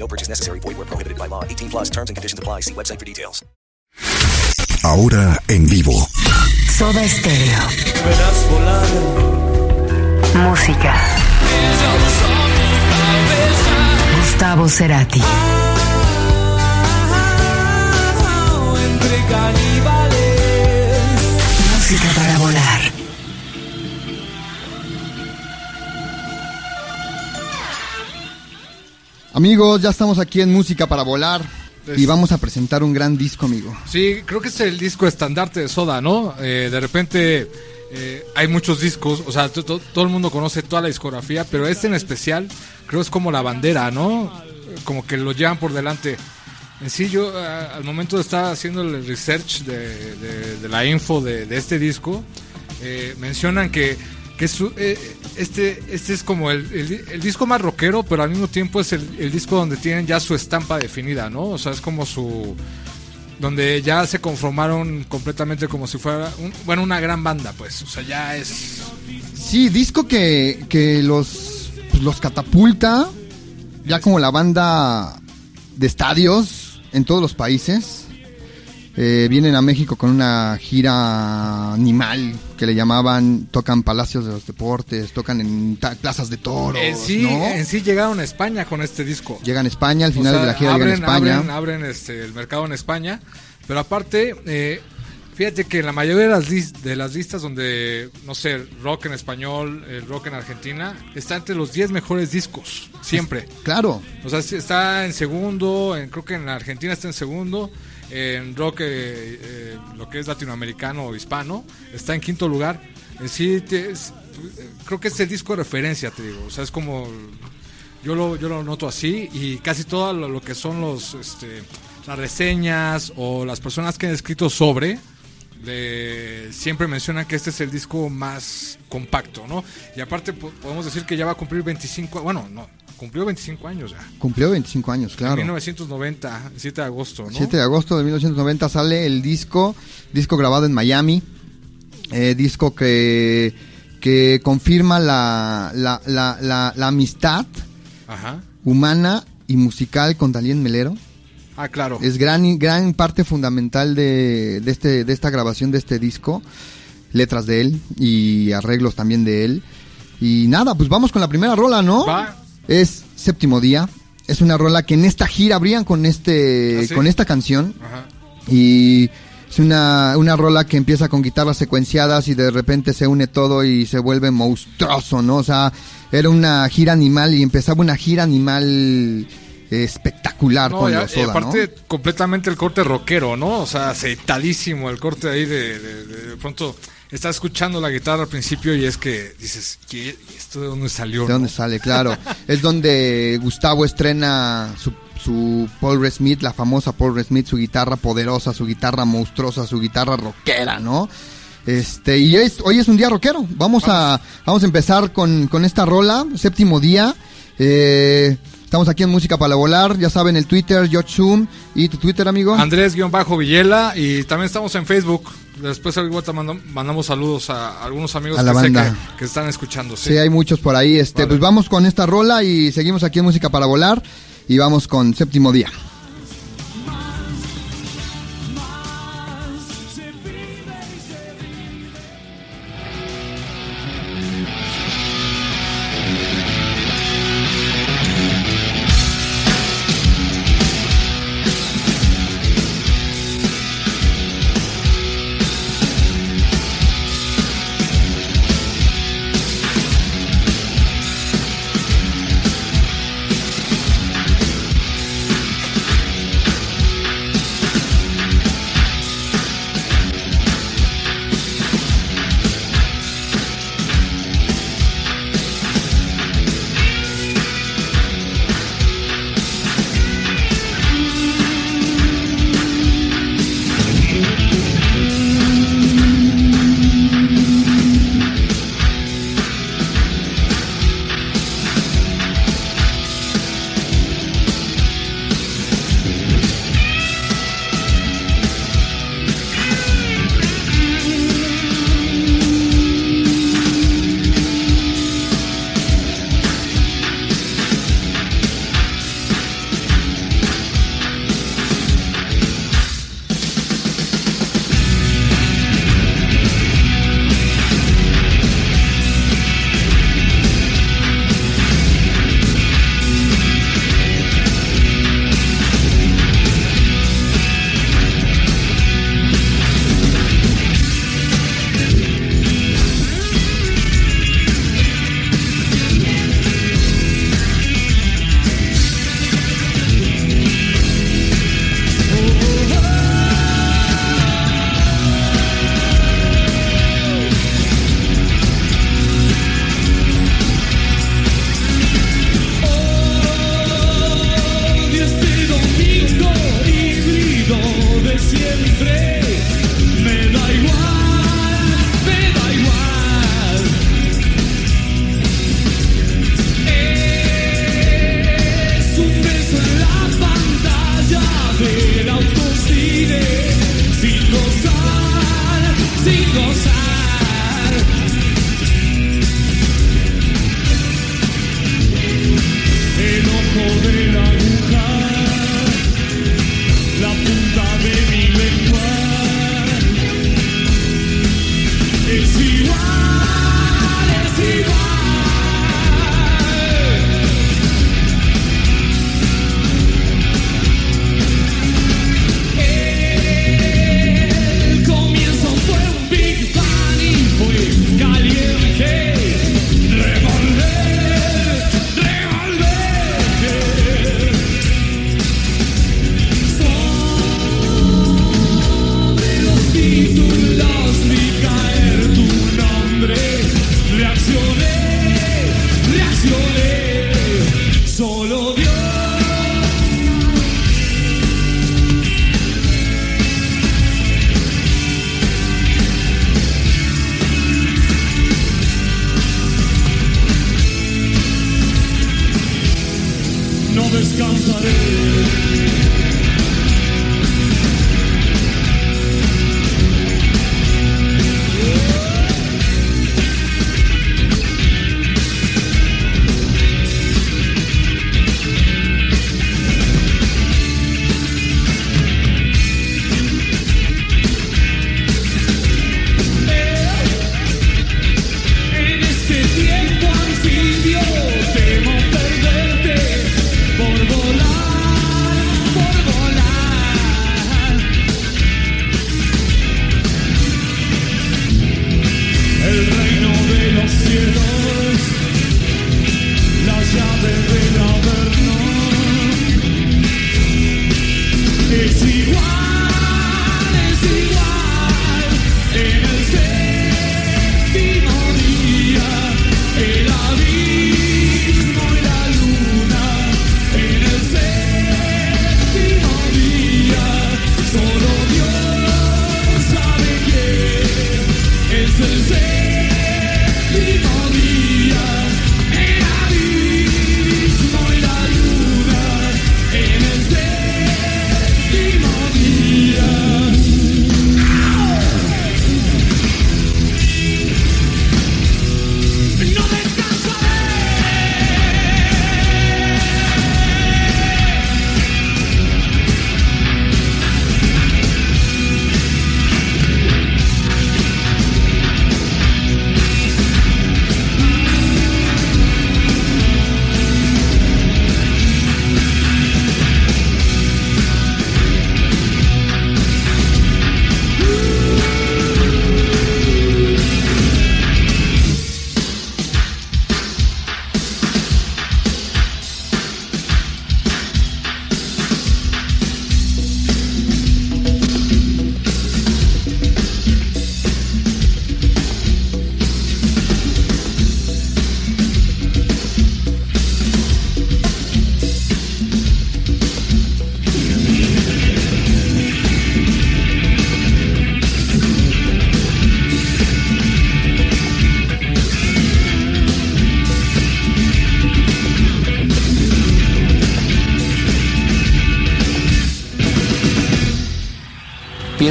No purchase necessary. Void where prohibited by law. 18 plus terms and conditions apply. See website for details. Ahora en vivo. Soda Stereo. Música. Gustavo Cerati. Música para volar. Amigos, ya estamos aquí en Música para Volar y vamos a presentar un gran disco, amigo. Sí, creo que es el disco estandarte de Soda, ¿no? Eh, de repente eh, hay muchos discos, o sea, to- to- todo el mundo conoce toda la discografía, pero este en especial creo es como la bandera, ¿no? Como que lo llevan por delante. En sí, yo al momento de estar haciendo el research de, de- de la info de, de este disco, eh, mencionan que, que su- eh, este, este es como el, el- disco más rockero, pero al mismo tiempo es el, el disco donde tienen ya su estampa definida, ¿no? O sea, es como su donde ya se conformaron completamente como si fuera un- bueno una gran banda pues o sea ya es Sí, disco que, que los, pues, los catapulta ya como la banda de estadios en todos los países. Eh, vienen a México con una gira animal que le llamaban, tocan palacios de los deportes, tocan en plazas de toros, en sí ¿no? en sí llegaron a España con este disco. Llegan a España, al O final sea, de la gira abren, llegan a España. abren, abren, este, el mercado en España. Pero aparte eh, fíjate que la mayoría de las, de las listas donde no sé rock en español el rock en Argentina está entre los 10 mejores discos siempre. Claro, O sea, está en segundo, en- creo que en la Argentina está en segundo, en rock, eh, eh, lo que es latinoamericano o hispano, está en quinto lugar. En sí, te- es- creo que es el disco de referencia, te digo. O sea, es como, yo lo, yo lo noto así y casi todo lo, que son los, este, las reseñas o las personas que han escrito sobre, le- siempre mencionan que este es el disco más compacto, ¿no? Y aparte po- podemos decir que ya va a cumplir 25, bueno, no, cumplió 25 años ya. cumplió 25 años, En claro. 1990, el 7 de agosto, ¿no? 7 de agosto de 1990 sale el disco, disco grabado en Miami, eh, disco que, que confirma la, la, la, la, la amistad Ajá. humana y musical con Dalien Melero. Ah, claro. Es gran, gran parte fundamental de, de, este, de esta grabación de este disco, letras de él y arreglos también de él. Y nada, pues vamos con la primera rola, ¿no? Va. Es Séptimo Día. Es una rola que en esta gira abrían con este, ¿Ah, sí? con esta canción. Ajá. Y es una, una rola que empieza con guitarras secuenciadas y de repente se une todo y se vuelve monstruoso, ¿no? O sea, era una gira animal y empezaba una gira animal espectacular No, con y, a- los y Soda, aparte completamente el corte rockero, ¿no? O sea, aceitadísimo el corte ahí de, de, de- de pronto estás escuchando la guitarra al principio y es que dices, ¿qué, ¿esto de dónde salió? ¿De no? dónde sale? Claro. es donde Gustavo estrena su, su Paul Red Smith, la famosa Paul Red Smith, su guitarra poderosa, su guitarra monstruosa, su guitarra rockera, ¿no? Este, y es, hoy es un día rockero. Vamos, a vamos a empezar con, con esta rola, séptimo día. Eh, estamos aquí en Música para Volar, ya saben, el Twitter, George Zoom. ¿Y tu Twitter, amigo? Andrés-Villela y también estamos en Facebook. Después ahorita mandam- mandamos saludos a algunos amigos A la que sé banda. que, que están escuchando. Sí, hay muchos por ahí. Este, Vale. pues vamos con esta rola y seguimos aquí en Música para Volar. Y vamos con séptimo día.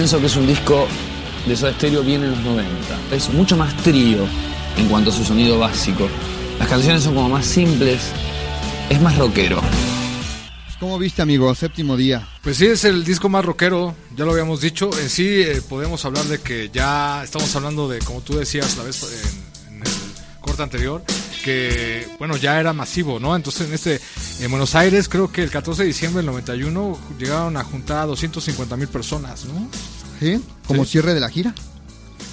Pienso que es un disco de Soda Stereo bien en los 90. Es mucho más trío en cuanto a su sonido básico. Las canciones son como más simples, es más rockero. ¿Cómo viste, amigo? Séptimo día. Pues sí, es el disco más rockero, ya lo habíamos dicho. En sí, eh, podemos hablar de que ya estamos hablando de, como tú decías la vez en, en el corte anterior, que, bueno, ya era masivo, ¿no? Entonces, en este, en Buenos Aires, creo que el 14 de diciembre del 91 llegaron a juntar a 250 mil personas, ¿no? ¿Sí? Como Sí. cierre de la gira.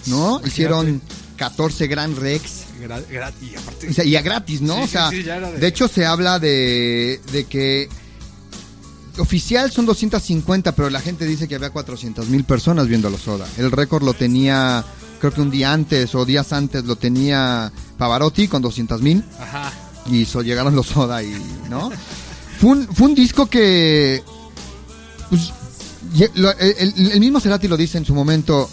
¿no? Imagínate. Hicieron 14 Grand Rex. Gra- y aparte, O sea, y a gratis, ¿no? Sí, o sea, sí, de- de... hecho se habla de, de que oficial son 250, pero la gente dice que había 400 mil personas viendo los Soda. El récord lo tenía, creo que un día antes o días antes lo tenía Pavarotti con 200 mil Ajá. y so, llegaron los Soda y, ¿no? Fue un, fue un disco que, pues, el, mismo Cerati lo dice en su momento,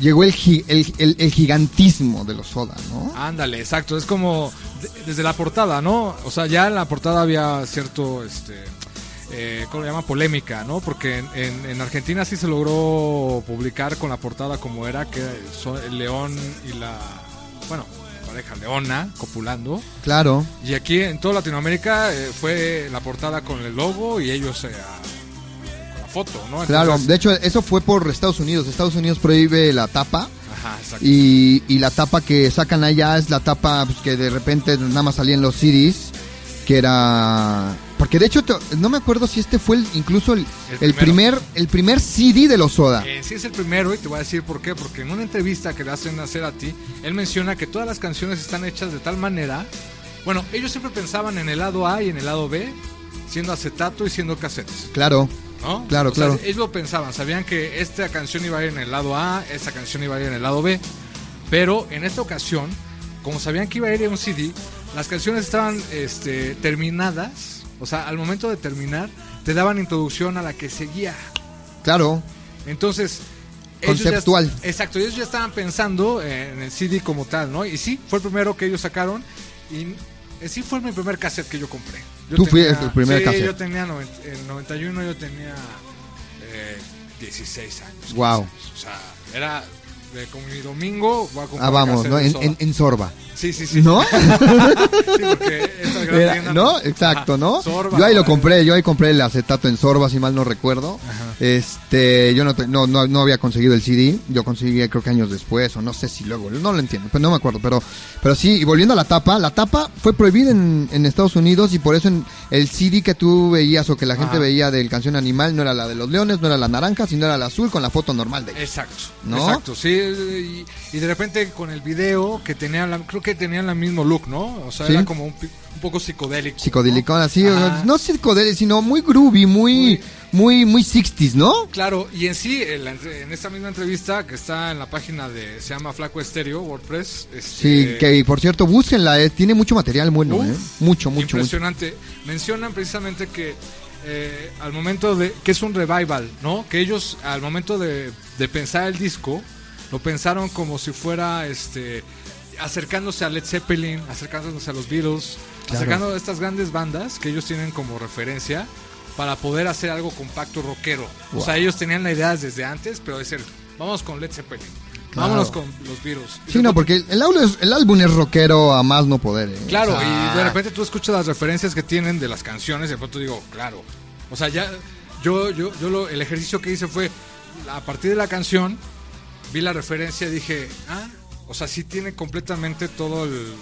llegó el, gi- el, el- el gigantismo de los Soda, ¿no? Ándale, exacto. Es como de- desde la portada, ¿no? O sea, ya en la portada había cierto, este, eh, ¿cómo le llama? Polémica, ¿no? Porque en, en- en Argentina sí se logró publicar con la portada como era, que son el león y la, bueno, pareja leona copulando. Claro. Y aquí en toda Latinoamérica eh, fue la portada con el logo y ellos eh, foto, ¿no? Claro, de hecho eso fue por Estados Unidos. Estados Unidos prohíbe la tapa Ajá, y, y la tapa que sacan allá es la tapa pues, que de repente nada más salía en los CDs, que era... Porque de hecho no me acuerdo si este fue el- incluso el, El el primer el primer CD de los Soda. Eh, sí es el primero y te voy a decir por qué, porque en una entrevista que le hacen hacer a ti, él menciona que todas las canciones están hechas de tal manera, bueno, ellos siempre pensaban en el lado A y en el lado B, siendo acetato y siendo cassettes, Claro, ¿no? Claro, O sea, claro. ellos lo pensaban, sabían que esta canción iba a ir en el lado A, esta canción iba a ir en el lado B, pero en esta ocasión, como sabían que iba a ir en un CD, las canciones estaban este, terminadas, o sea, al momento de terminar, te daban introducción a la que seguía. claro. Entonces. ellos ya- Conceptual. exacto, ellos ya estaban pensando en el CD como tal, ¿no? Y sí, fue el primero que ellos sacaron. Y eh, sí fue mi primer cassette que yo compré. Yo Tú fuiste tu primer sí, cassette. yo tenía, en 91 yo tenía eh, 16 años. Wow. 15 O sea, era de como mi domingo, voy a comprar Ah, vamos, ¿no? En, en- en Sorba. Sí, sí, sí. ¿No? sí, porque esa gran Era- tienda- ¿No? Exacto, Ajá, ¿no? Sorba, yo ahí lo compré, yo ahí compré el acetato en Sorba, si mal no recuerdo. Este, yo no, te- no, no, no había conseguido el CD, yo conseguí creo que años después, o no sé si luego, no lo entiendo, pero no me acuerdo, pero, pero sí, y volviendo a la tapa, la tapa fue prohibida en, en Estados Unidos y por eso en el CD que tú veías o que la gente veía del canción animal no era la de los leones, no era la naranja, sino era la azul con la foto normal de ellos. Exacto, ¿No? exacto, sí, y, y de repente con el video que tenían, la- creo que tenían el mismo look, ¿no? O sea, Sí. era como un, un poco psicodélico. Psicodélico, así, Ajá. no psicodélico, sino muy groovy, muy, muy, muy 60s, ¿no? Claro, y en sí, en, la en esta misma entrevista que está en la página de, se llama Flaco Estéreo, WordPress. Sí, este, que por cierto, búsquenla, eh, tiene mucho material bueno, Uf, eh. Mucho, mucho, mucho. Impresionante. Mencionan precisamente que eh, al momento de. que es un revival, ¿no? Que ellos, al momento de, de pensar el disco, lo pensaron como si fuera este acercándose a Led Zeppelin, acercándose a los Beatles, Claro. acercando a estas grandes bandas que ellos tienen como referencia para poder hacer algo compacto rockero. O sea, ellos tenían la idea desde antes, pero decir, vamos con Led Zeppelin. Claro. Vámonos con los. Y Sí, de no, porque el, álbum es, el álbum es rockero a más no poder. eh. Claro, O sea, y de repente tú escuchas las referencias que tienen de las canciones y de pronto digo, claro. O sea, ya yo yo yo lo, el ejercicio que hice fue a partir de la canción vi la referencia y dije, "Ah, o sea, sí tiene completamente todo el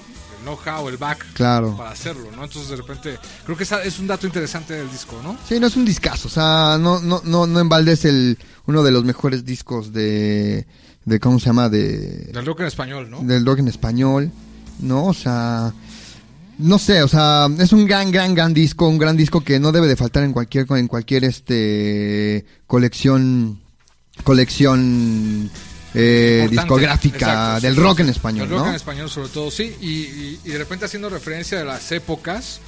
know-how, el back Claro. para hacerlo, ¿no? Entonces de repente creo que es un dato interesante del disco, ¿no? Sí, no es un discazo, o sea, no, no, no, no en balde es el, uno de los mejores discos de, de ¿cómo se llama? De, Del rock en español, ¿no? del rock en español, ¿no? O sea, no sé, o sea, es un gran, gran, gran disco, un gran disco que no debe de faltar en cualquier, en cualquier, este, colección, colección, eh, discográfica Exacto, del rock en español, Del rock ¿no? en español sobre todo, sí. Y, y- y de repente haciendo referencia de las épocas.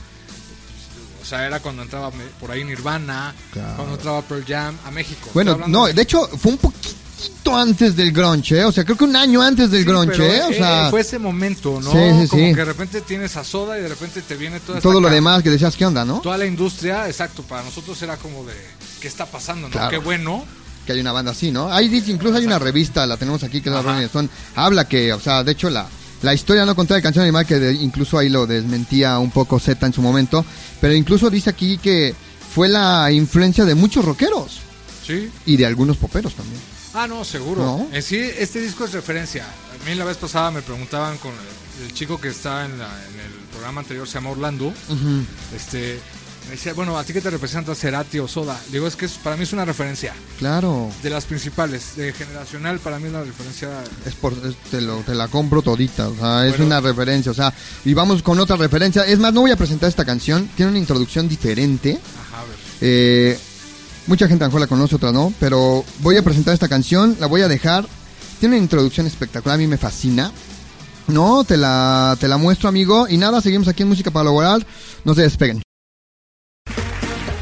O sea, era cuando entraba por ahí Nirvana, Claro. cuando entraba Pearl Jam a México. Bueno, no, de hecho, fue un poquito antes del grunge, ¿eh? O sea, creo que un año antes del Sí, grunge, ¿eh? O eh, sea, fue ese momento, ¿no? Sí, sí, Como que de repente tienes a Soda y de repente te viene toda todo lo demás que decías, ¿qué onda, no? Toda la industria, exacto, para nosotros era como de, ¿qué está pasando, no? Claro. Qué bueno. Que hay una banda así, ¿no? Dice, incluso hay una revista, la tenemos aquí, que es la Ajá. Rolling Stone, habla que, o sea, de hecho, la, la historia no contada de Canción Animal, que de- incluso ahí lo desmentía un poco Z en su momento, pero incluso dice aquí que fue la influencia de muchos rockeros Sí. y de algunos poperos también. Ah, no, seguro. ¿No? En sí, este disco es referencia. A mí la vez pasada me preguntaban con el, el chico que está en, la- en el programa anterior, se llama Orlando. Este, me decía, bueno, ¿a ti qué te representa Cerati o Soda? Digo, es que es- para mí es una referencia. Claro, De las principales, de generacional, para mí es la referencia. es por, es- te, lo- te la compro todita, o sea, es Bueno. una referencia, o sea, y vamos con otra referencia. Es más, no voy a presentar esta canción, tiene una introducción diferente. Ajá, a ver. Eh, mucha gente a lo mejor la conoce, otra no, pero voy a presentar esta canción, la voy a dejar. Tiene una introducción espectacular, a mí me fascina. No, te la, te la muestro, amigo. Y nada, seguimos aquí en Música para Lograr. No se despeguen.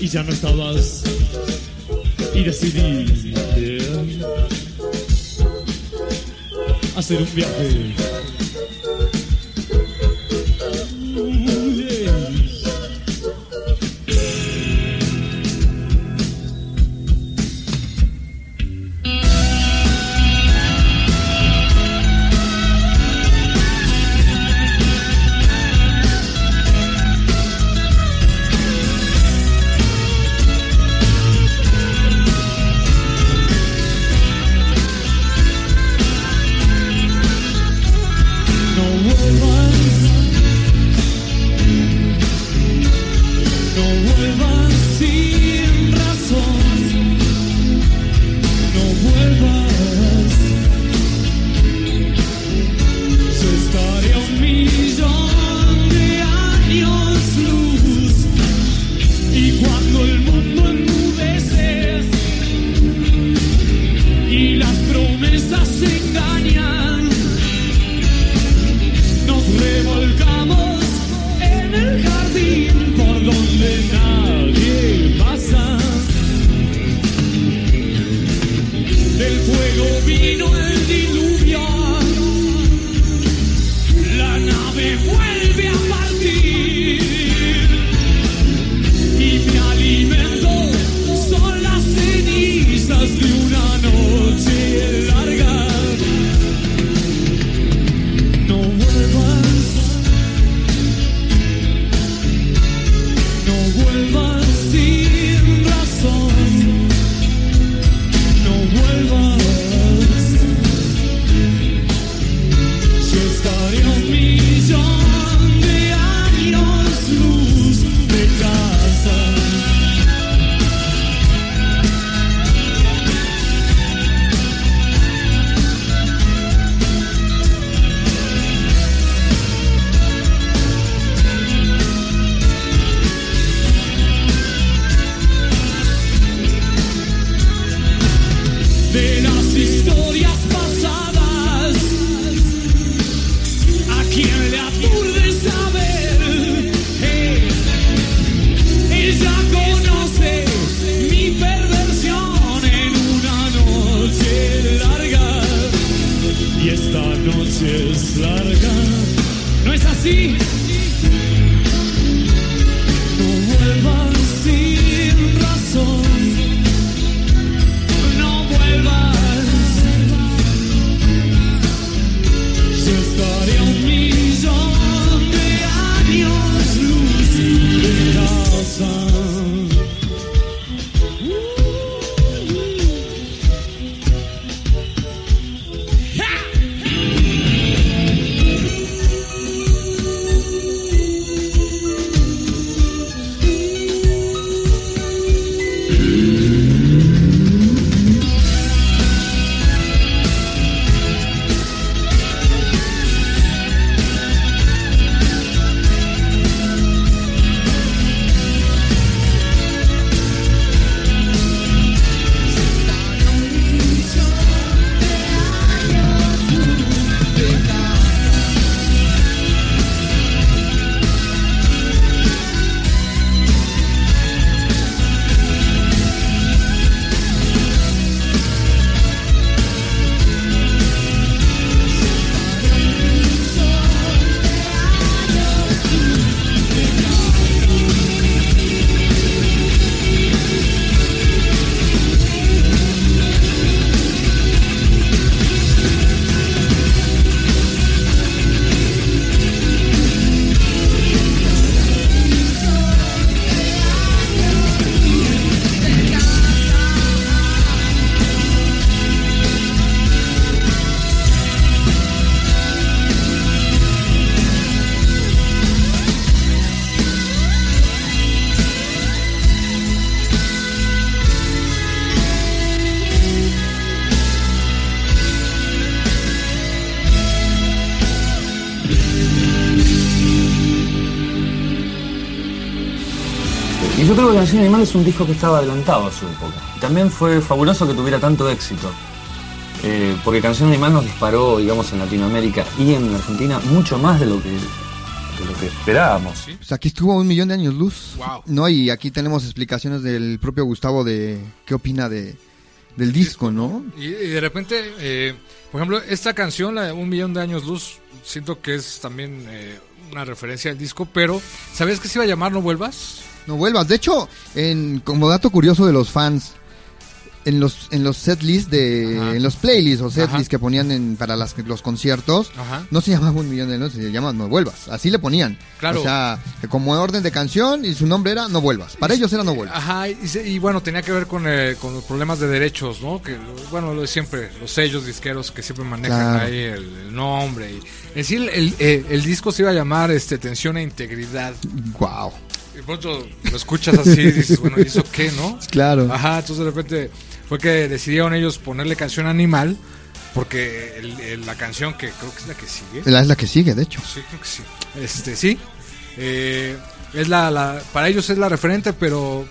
Y ya no estabas y decidí eh, hacer un viaje. No es un disco que estaba adelantado a su época. También fue fabuloso que tuviera tanto éxito. Eh, porque Canción Animal nos disparó, digamos, en Latinoamérica y en Argentina mucho más de lo que, de lo que esperábamos. Pues aquí estuvo un millón de años luz. Wow. No, y aquí tenemos explicaciones del propio Gustavo de qué opina de del disco, ¿no? Y, y de repente, eh, por ejemplo, esta canción, la de Un Millón de Años Luz, siento que es también eh, una referencia al disco, pero ¿sabías que se iba a llamar No Vuelvas? No vuelvas. De hecho, en, como dato curioso de los fans, en los en los setlists de Ajá. en los playlists o setlists que ponían en, para las, los conciertos, Ajá. no se llamaba un millón de años, se llama No vuelvas. Así le ponían. Claro. O sea, como orden de canción y su nombre era No vuelvas. Para ellos era No vuelvas. Ajá, y, y bueno, tenía que ver con, eh, con los problemas de derechos, ¿no? Que, bueno, lo de siempre, los sellos disqueros que siempre manejan Claro. ahí el, el nombre. Y, sí, el, el, eh, el disco se iba a llamar este, Tensión e Integridad. Wow. Y pronto lo escuchas así y dices, bueno, ¿y eso qué, no? Claro. Ajá, entonces de repente fue que decidieron ellos ponerle canción animal, porque el- el- la canción que creo que es la que sigue. La es la que sigue, de hecho. Sí, creo que sí. Este, sí. Eh, es la, la- para ellos es la referente, pero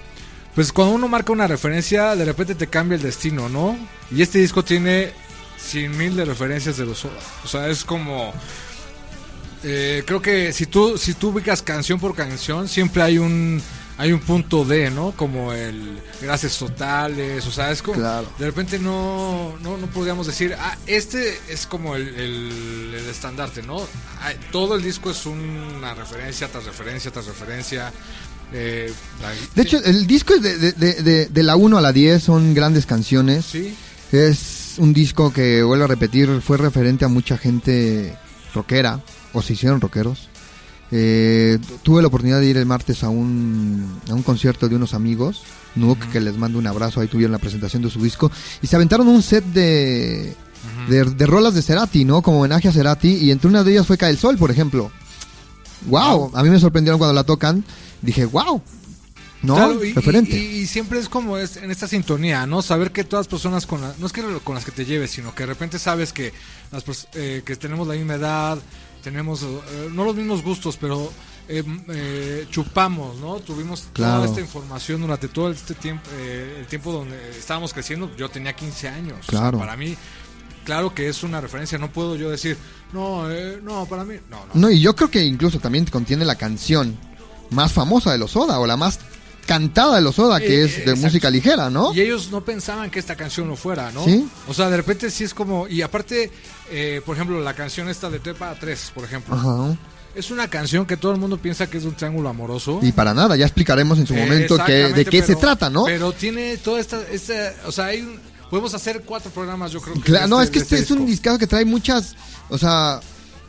pues cuando uno marca una referencia, de repente te cambia el destino, ¿no? Y este disco tiene cien mil de referencias de los Soda. O sea, es como... eh, creo que si tú, si tú ubicas canción por canción, siempre hay un... Hay un punto D, ¿no? Como el gracias totales, o sea, es como... Claro. De repente no, no, no podríamos decir, ah, este es como el, el- el estandarte, ¿no? Ah, Todo el disco es una referencia tras referencia tras referencia. eh, la- De hecho, el disco es de, de, de, de- de la 1 a la 10, son grandes canciones. Sí. Es un disco que, vuelvo a repetir, fue referente a mucha gente rockera, o se hicieron rockeros. Eh, tu- tuve la oportunidad de ir el martes a un, a un concierto de unos amigos, Nook, que les mando un abrazo, ahí tuvieron la presentación de su disco, y se aventaron un set de, de, de rolas de Cerati, ¿no? Como homenaje a Cerati, y entre una de ellas fue Cae el Sol, por ejemplo. ¡Wow! A mí me sorprendieron cuando la tocan, dije, ¡wow! ¿No? Claro, y, Referente. y- y siempre es como es en esta sintonía, ¿no? Saber que todas las personas con la- no es que con las que te lleves, sino que de repente sabes que las eh, que tenemos la misma edad, tenemos eh, no los mismos gustos, pero eh, eh, chupamos, ¿no? Tuvimos Claro. toda esta información durante todo este tiempo, eh, el tiempo donde estábamos creciendo. Yo tenía 15 años. O sea, Claro. para mí, claro que es una referencia. No puedo yo decir, no, eh, no, para mí, no, no. No, y yo creo que incluso también contiene la canción más famosa de los Soda, o la más cantada de los Soda, que Eh, es de exacto. música ligera, ¿no? Y ellos no pensaban que esta canción lo fuera, ¿no? Sí. O sea, de repente sí es como. Y aparte, eh, por ejemplo, la canción esta de Tepa 3, por ejemplo. Ajá. Es una canción que todo el mundo piensa que es un triángulo amoroso. Y para nada, ya explicaremos en su Eh, momento que, de qué se trata, ¿no? Pero tiene toda esta. esta o sea, hay un- podemos hacer cuatro programas, yo creo que. Claro, no, este- es que de este es un discazo que trae muchas, o sea,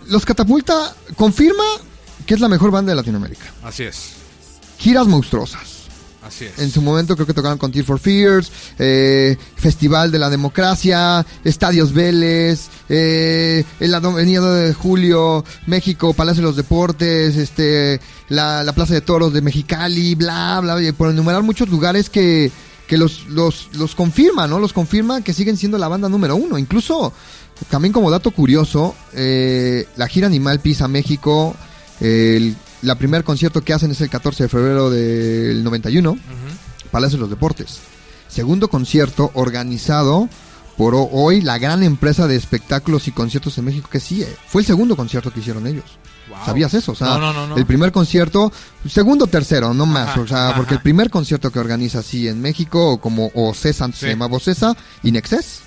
los Catapulta confirma que es la mejor banda de Latinoamérica. Así es. Giras monstruosas. Así es. En su momento creo que tocaron con Tear for Fears, eh, Festival de la Democracia, Estadios Vélez, eh, el Avenida de Julio, México, Palacio de los Deportes, este, la, la Plaza de Toros de Mexicali, bla, bla, y por enumerar muchos lugares que, que los, los, los confirma, ¿no? Los confirma que siguen siendo la banda número uno. Incluso, también como dato curioso, eh, la gira Animal pisa México, el, la primer concierto que hacen es el 14 de febrero del 91, Palacio de los Deportes. Segundo concierto organizado por ho- hoy la gran empresa de espectáculos y conciertos en México que sí, eh, fue el segundo concierto que hicieron ellos. Wow. ¿Sabías eso? O sea, No, no, no, el primer concierto, segundo, tercero, no más. Ajá, o sea, porque el primer concierto que organiza así en México, o como OCESA, antes se Sí. llamaba OCESA, Inexcess,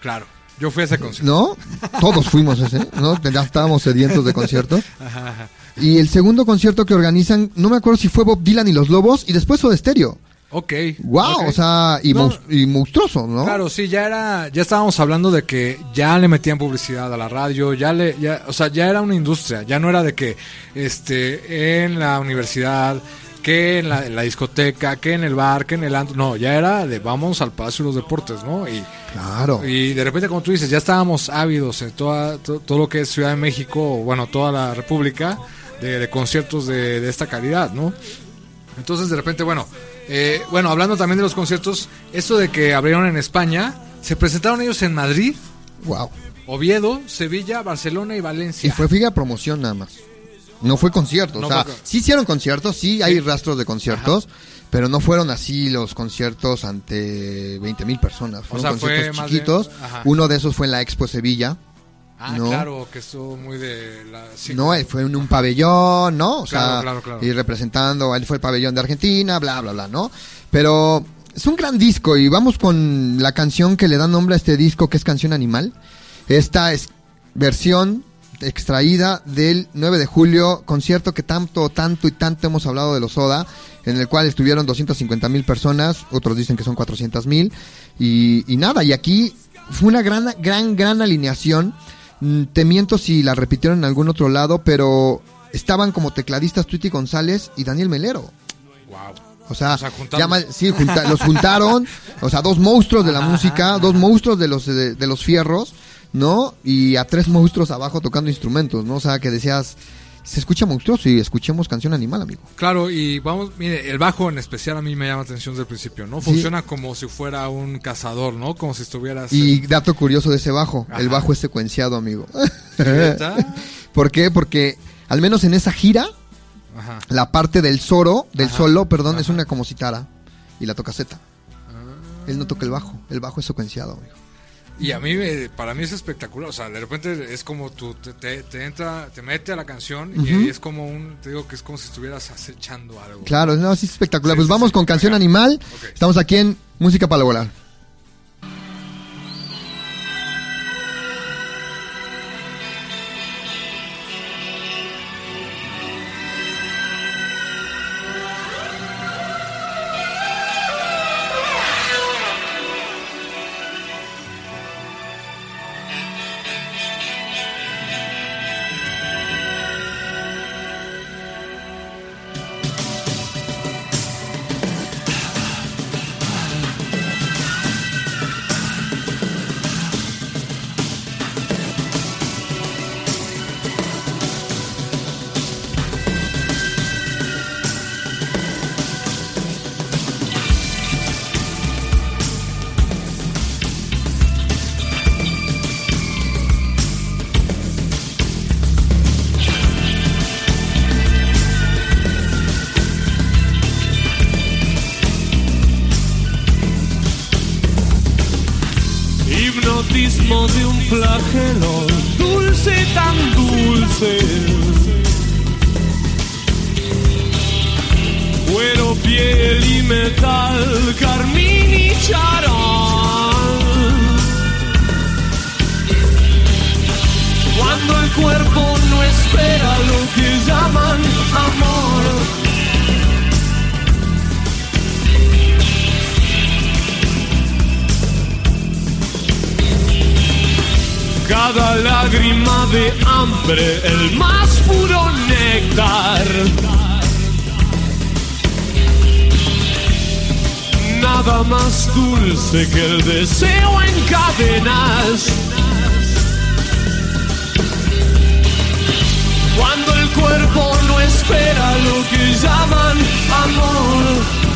Claro. Yo fui a ese concierto. ¿no? Todos fuimos a ese, ¿no? Ya estábamos sedientos de conciertos. Ajá, ajá. Y el segundo concierto que organizan, no me acuerdo si fue Bob Dylan y los Lobos, y después Soda Stereo. Ok. ¡Wow! O sea, y, No. monstru- y monstruoso, ¿no? Claro, sí, ya era, ya estábamos hablando de que ya le metían publicidad a la radio, ya le, ya, o sea, ya era una industria, ya no era de que, este, en la universidad, que en la, en la discoteca, que en el bar, que en el antro, no, ya era de vamos al Palacio de los Deportes, ¿no? Y, Claro. y de repente, como tú dices, ya estábamos ávidos en toda, to- todo lo que es Ciudad de México, o bueno, toda la República, de, de conciertos de, de esta calidad, ¿no? Entonces, de repente, bueno, eh, bueno, hablando también de los conciertos, esto de que abrieron en España, se presentaron ellos en Madrid, ¡Wow! Oviedo, Sevilla, Barcelona y Y Valencia. fue figa promoción nada más. No fue concierto. No o sea, fue sí hicieron conciertos, sí hay rastros de conciertos, pero no fueron así los conciertos ante 20 mil personas. Fueron sea, conciertos chiquitos. Uno de esos fue en la Expo Sevilla. Ah, ¿no? claro, que estuvo muy de la... sí, No, él fue en un pabellón, ¿no? O Claro, sea, claro, claro. y representando, él fue el pabellón de Argentina, bla, bla, bla, ¿no? Pero es un gran disco y vamos con la canción que le da nombre a este disco, que es Canción Animal. Esta es versión extraída del 9 de julio, concierto que tanto, tanto y tanto hemos hablado de los Soda, en el cual estuvieron 250 mil personas, otros dicen que son 400 mil, y, y nada, y aquí fue una gran, gran, gran alineación. Mm, Te miento si la repitieron en algún otro lado, pero estaban como tecladistas Tweety González y Daniel Melero. Wow. O sea, O sea, llama- sí, junta- los juntaron, o sea, dos monstruos de la música, dos monstruos de los de, de los fierros, ¿no? Y a tres monstruos abajo tocando instrumentos, ¿no? O sea, que decías, se escucha monstruoso y escuchemos canción animal, amigo. Claro, y vamos, mire, el bajo en especial a mí me llama atención desde el principio, ¿no? Sí. Funciona como si fuera un cazador, ¿no? Como si estuvieras... Y dato curioso de ese bajo, el bajo es secuenciado, amigo. ¿Por qué? Porque al menos en esa gira, Ajá. la parte del soro, del Ajá, solo, perdón, es una como citara y la toca Z. Ah. Él no toca el bajo, el bajo es secuenciado, amigo. Y a mí, me- para mí es espectacular, o sea, de repente es como tú, te, te- te entra, te mete a la canción y, es como un, te digo que es como si estuvieras acechando algo. Claro, no, sí es espectacular. Sí, pues sí, vamos sí. con Canción. Animal. Estamos aquí en Música para Volar. Dulce tan dulce. Cuero, piel y metal, carmín y charol. Lágrima de hambre, el más puro néctar. Nada más dulce que el deseo en cadenas. Cuando el cuerpo no espera lo que llaman amor.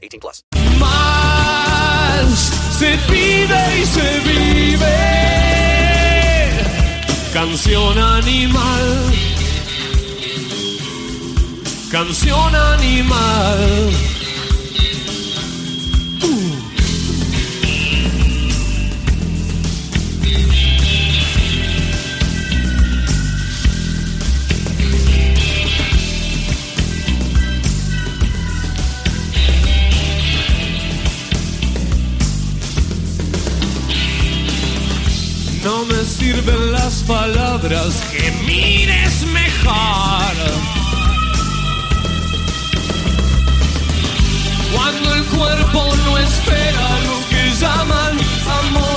18 plus. Más se pide y se vive. Canción animal. Canción animal. Palabras, gemir es mejor. Cuando el cuerpo no espera lo que llaman amor.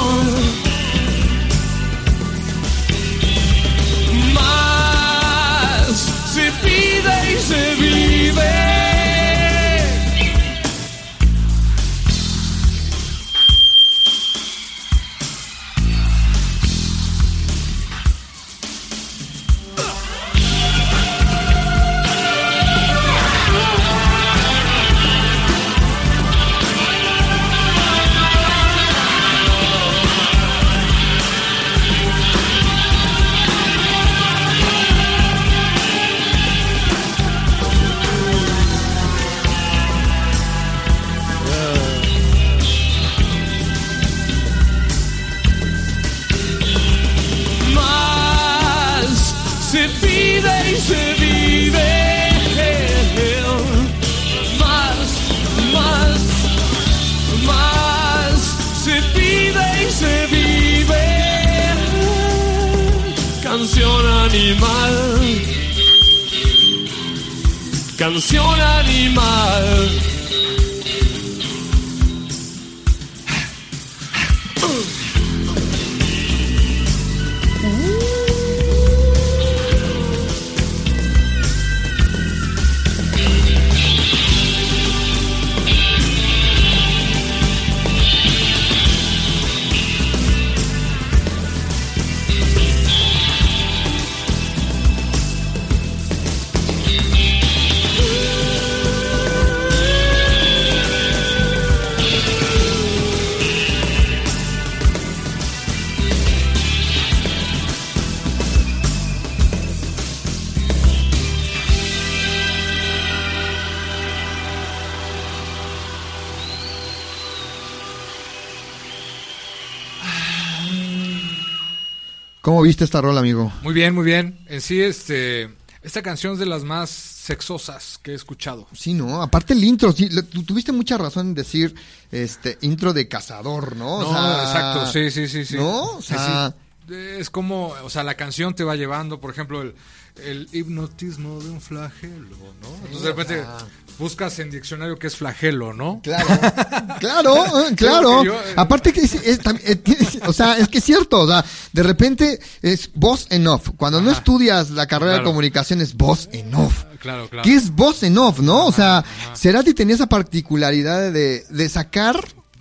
¿Cómo viste esta rola, amigo? Muy bien, muy bien. En sí, este, esta canción es de las más sexosas que he escuchado. Sí, ¿no? Aparte el intro, sí, tuviste mucha razón en decir este intro de cazador, ¿no? O No, sea, exacto, sí, sí, sí, sí. ¿No? O Sí, sea, sí. Es como, o sea, la canción te va llevando, por ejemplo, el, el hipnotismo de un flagelo, ¿no? Entonces de repente Ah. buscas en diccionario qué es flagelo, ¿no? Claro, claro, claro. que yo, eh, Aparte que es, es eh, o sea, es que es cierto, o sea, de repente es voz en off. Cuando no estudias la carrera de comunicación es voz en off. Claro, claro. ¿Qué es voz en off, no? o sea, Cerati tenía esa particularidad de, de sacar,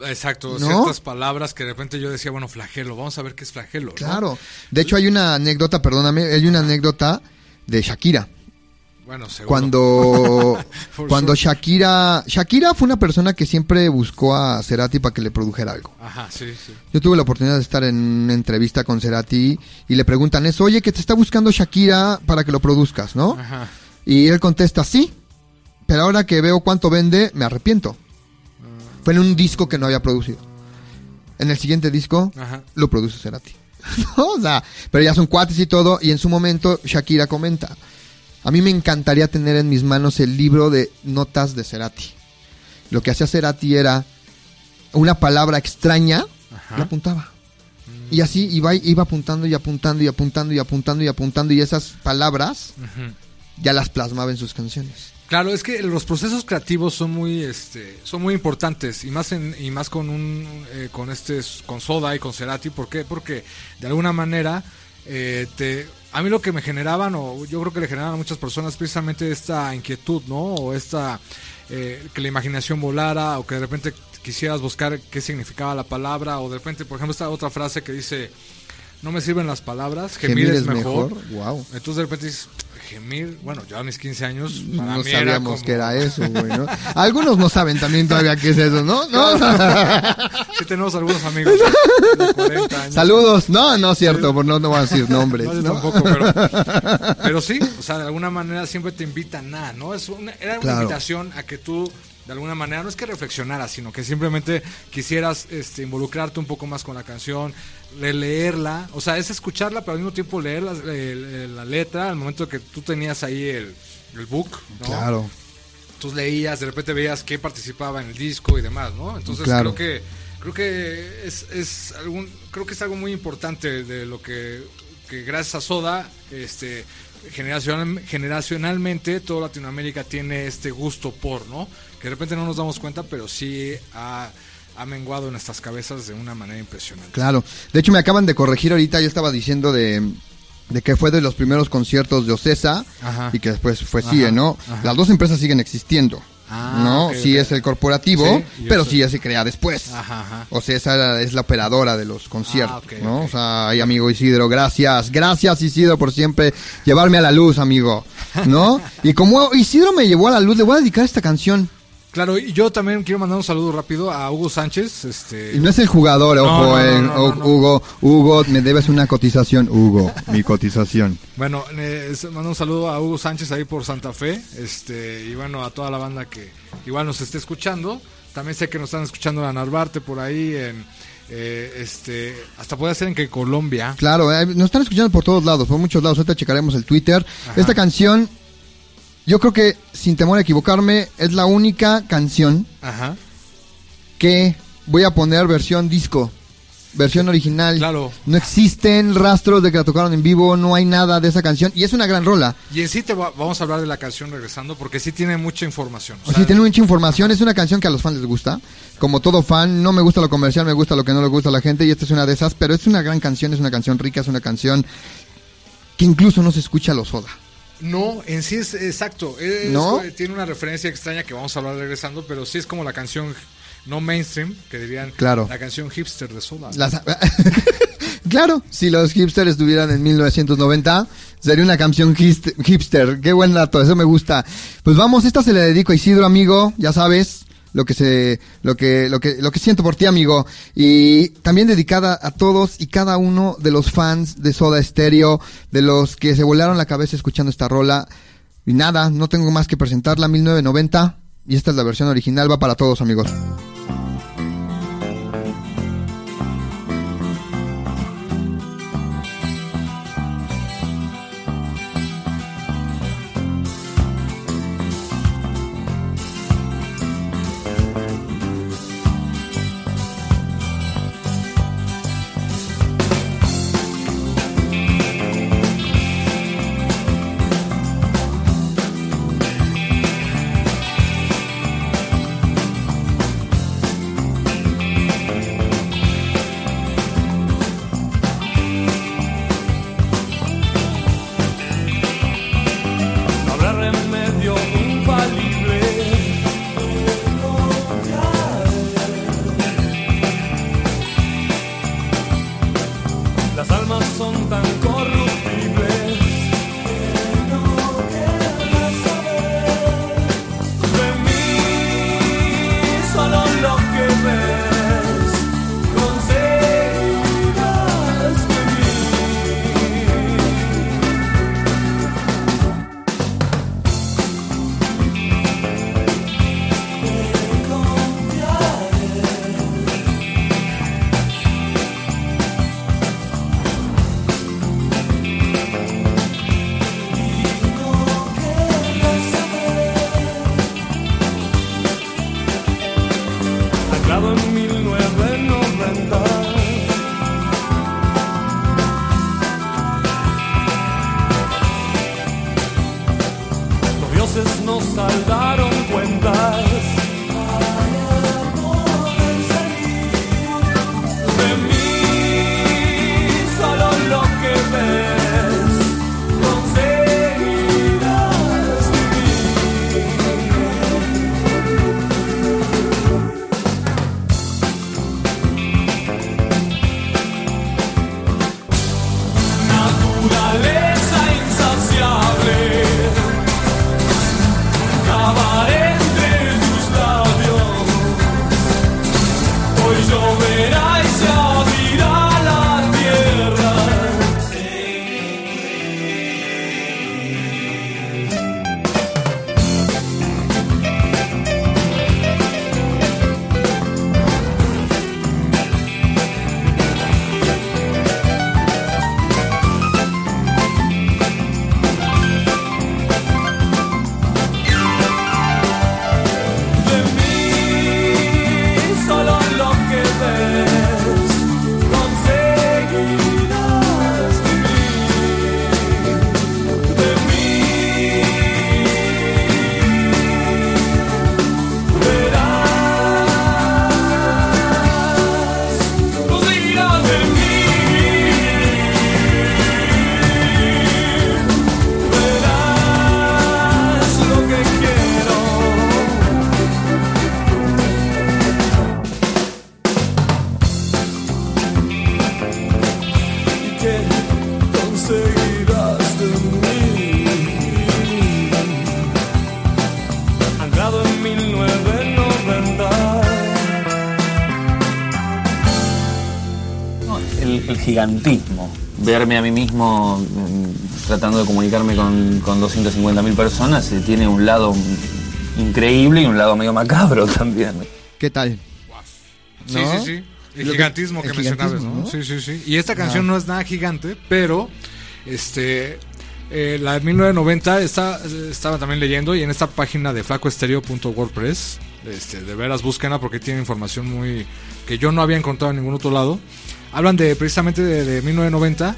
Exacto, ¿No? ciertas palabras que de repente yo decía, bueno, flagelo, vamos a ver qué es flagelo. ¿no? claro. De hecho hay una anécdota, perdóname, hay una anécdota de Shakira. Bueno, seguro. Cuando, cuando sure. Shakira, Shakira fue una persona que siempre buscó a Cerati para que le produjera algo. Ajá, sí, sí. Yo tuve la oportunidad de estar en una entrevista con Cerati y le preguntan eso, oye, que te está buscando Shakira para que lo produzcas, ¿no? Ajá. Y él contesta, sí, pero ahora que veo cuánto vende, me arrepiento. Fue en un disco que no había producido. En el siguiente disco Ajá. lo produce Cerati. ¿No? O sea, pero ya son cuates y todo, y en su momento Shakira comenta, a mí me encantaría tener en mis manos el libro de notas de Cerati. Lo que hacía Cerati era una palabra extraña, Ajá. y apuntaba. Y así iba, iba apuntando y apuntando y apuntando y apuntando y apuntando y esas palabras ya las plasmaba en sus canciones. Claro, es que los procesos creativos son muy, este, son muy importantes y más en, y más con un, eh, con este, con Soda y con Cerati. ¿Por qué? Porque de alguna manera eh, te, a mí lo que me generaban o yo creo que le generaban a muchas personas precisamente esta inquietud, ¿no? O esta eh, que la imaginación volara o que de repente quisieras buscar qué significaba la palabra o de repente, por ejemplo, esta otra frase que dice no me sirven las palabras, gemir, es mejor. Wow. Entonces de repente dices, gemir, bueno, yo a mis 15 años, para No mí era sabíamos como- que era eso, güey, ¿no? Algunos no saben también todavía qué es eso, ¿no? ¿No? Sí tenemos algunos amigos de 40 años. Saludos. No, no es cierto, por no, no voy a decir nombres. No, yo ¿no? tampoco, pero, pero sí, o sea, de alguna manera siempre te invitan a, ¿no? Es una, era una Claro. invitación a que tú, de alguna manera, no es que reflexionaras, sino que simplemente quisieras este, involucrarte un poco más con la canción, de leerla, o sea, es escucharla, pero al mismo tiempo leer la, la letra, al momento que tú tenías ahí el, el book, ¿no? Claro. Tú leías, de repente veías quién participaba en el disco y demás, ¿no? Entonces Claro. creo que Creo que es, es algún, creo que es algo muy importante de lo que, que gracias a Soda, este, generacional, generacionalmente toda Latinoamérica tiene este gusto por, ¿no? Que de repente no nos damos cuenta, pero sí ha, ha menguado en nuestras cabezas de una manera impresionante. Claro. De hecho, me acaban de corregir ahorita. Yo estaba diciendo de, de que fue de los primeros conciertos de Ocesa Ajá. y que después fue Ajá, CIE, ¿no? ajá. Las dos empresas siguen existiendo. Ah, ¿No? ok, sí ok. es el corporativo, Sí, pero sí ya se crea después. Ajá, ajá. O sea, esa es la operadora de los conciertos, Ah, ¿no? O sea, ay, amigo Isidro, gracias. Gracias, Isidro, por siempre llevarme a la luz, amigo. ¿No? y como Isidro me llevó a la luz, le voy a dedicar esta canción. Claro, y yo también quiero mandar un saludo rápido a Hugo Sánchez. Este, Y no es el jugador, No, ojo, no, no, eh. Hugo, Hugo, me debes una cotización, Hugo, mi cotización. Bueno, eh, mando un saludo a Hugo Sánchez ahí por Santa Fe, este, y bueno, a toda la banda que igual nos esté escuchando. También sé que nos están escuchando en Narvarte por ahí, en, eh, este, hasta puede ser en que Colombia. Claro, eh, nos están escuchando por todos lados, por muchos lados. Ahorita checaremos el Twitter. Ajá. Esta canción, yo creo que, sin temor a equivocarme, es la única canción Ajá. que voy a poner versión disco. Versión original. Claro. No existen rastros de que la tocaron en vivo, no hay nada de esa canción. Y es una gran rola. Y en sí te va- vamos a hablar de la canción regresando, porque sí tiene mucha información. O O sea, sea, tiene mucha información, es una canción que a los fans les gusta. Como todo fan, no me gusta lo comercial, me gusta lo que no le gusta a la gente y esta es una de esas, pero es una gran canción, es una canción rica, es una canción que incluso no se escucha a los Soda. No, en sí es exacto. Es- ¿No? Tiene una referencia extraña que vamos a hablar regresando, pero sí es como la canción no mainstream, que dirían Claro. la canción hipster de Soda. Las- claro, si los hipsters estuvieran en 1990, sería una canción hipster. Qué buen dato, eso me gusta. Pues vamos, esta se le dedico a Isidro, amigo, ya sabes lo que se lo que lo que lo que siento por ti, amigo, y también dedicada a todos y cada uno de los fans de Soda Stereo, de los que se volaron la cabeza escuchando esta rola. Y nada, no tengo más que presentarla 1990 y esta es la versión original, va para todos, amigos. Gigantismo. Verme a mí mismo mm, tratando de comunicarme con, con 250.000 personas eh, tiene un lado increíble y un lado medio macabro también. ¿Qué tal? Sí, ¿No? sí, sí. El que- gigantismo que, mencionabas, ¿no? ¿no? Sí, sí, sí. Y esta canción Ah. no es nada gigante, pero este eh, la de 1990 está, estaba también leyendo y en esta página de flacoestereo.wordpress, este, de veras búsquenla porque tiene información muy que yo no había encontrado en ningún otro lado. Hablan de precisamente de, de 1990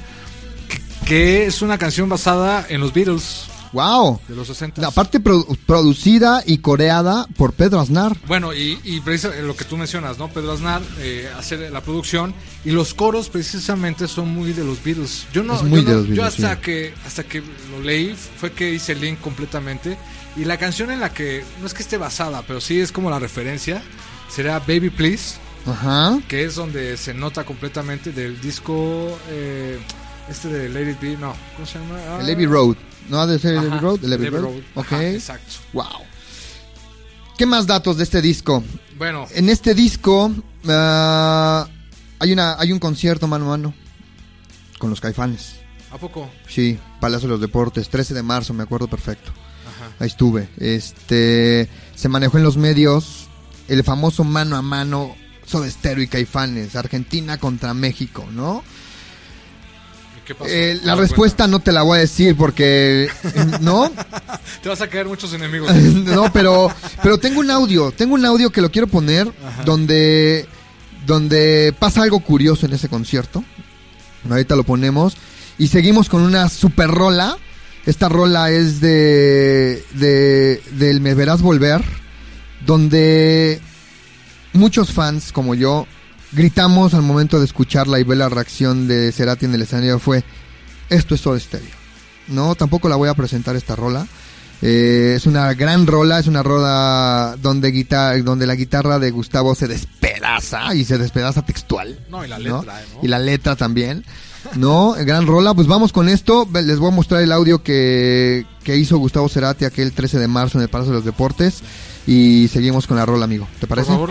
que, que es una canción basada en los Beatles ¡Wow! de los 60. Aparte produ- producida y coreada por Pedro Aznar. Bueno, y, y lo que tú mencionas, ¿no? Pedro Aznar eh, hace la producción y los coros precisamente son muy de los Beatles. Yo no, Es muy yo, de no- los yo Beatles, hasta sí. que hasta que lo leí fue que hice el link completamente y la canción en la que no es que esté basada, pero sí es como la referencia será Baby Please, Ajá. que es donde se nota completamente del disco eh, este de Lady Be, no, ¿cómo se llama? Ah, El Abbey Road. ¿No ha de ser el Abbey Road? El Abbey Road. Road. Ok. Ajá, exacto. Wow. ¿Qué más datos de este disco? Bueno, En este disco ah, hay, una, hay un concierto mano a mano con los caifanes. ¿a poco? Sí, Palacio de los Deportes, 13 de marzo, me acuerdo perfecto. Ajá. Ahí estuve. Este, se manejó en los medios el famoso mano a mano Soda Stereo y Caifanes, Argentina contra México, ¿no? ¿Y qué pasó? Eh, la respuesta no te la voy a decir porque, ¿no? Te vas a caer muchos enemigos. no, pero, pero tengo un audio, tengo un audio que lo quiero poner donde, donde pasa algo curioso en ese concierto. Ahorita lo ponemos y seguimos con una super rola. Esta rola es de, de del Me Verás Volver, donde muchos fans como yo gritamos al momento de escucharla y ver la reacción de Cerati en el escenario fue esto es Soda Stereo. No, tampoco la voy a presentar esta rola. Eh, es una gran rola, es una rola donde, guita- donde la guitarra de Gustavo se despedaza y se despedaza textual. No, y la ¿no? letra, ¿no? Y la letra también. No, gran rola. Pues vamos con esto. Les voy a mostrar el audio que, que hizo Gustavo Cerati aquel 13 de marzo en el Palacio de los Deportes. Y seguimos con la rola, amigo. ¿Te Por parece? favor.